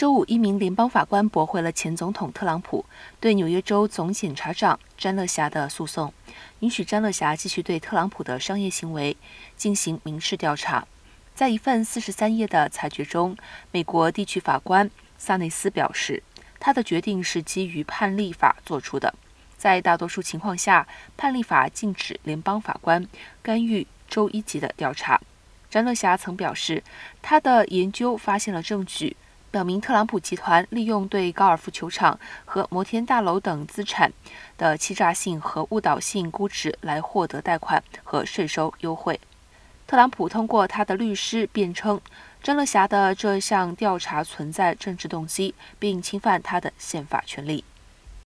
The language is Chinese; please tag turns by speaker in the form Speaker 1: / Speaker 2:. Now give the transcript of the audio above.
Speaker 1: 周五，一名联邦法官驳回了前总统特朗普对纽约州总检察长詹乐霞的诉讼，允许詹乐霞继续对特朗普的商业行为进行民事调查。在一份四十三页的裁决中，美国地区法官萨内斯表示，他的决定是基于判例法做出的。在大多数情况下，判例法禁止联邦法官干预州一级的调查。詹乐霞曾表示，他的研究发现了证据。表明特朗普集团利用对高尔夫球场和摩天大楼等资产的欺诈性和误导性估值来获得贷款和税收优惠。特朗普通过他的律师辩称，詹乐霞的这项调查存在政治动机，并侵犯他的宪法权利。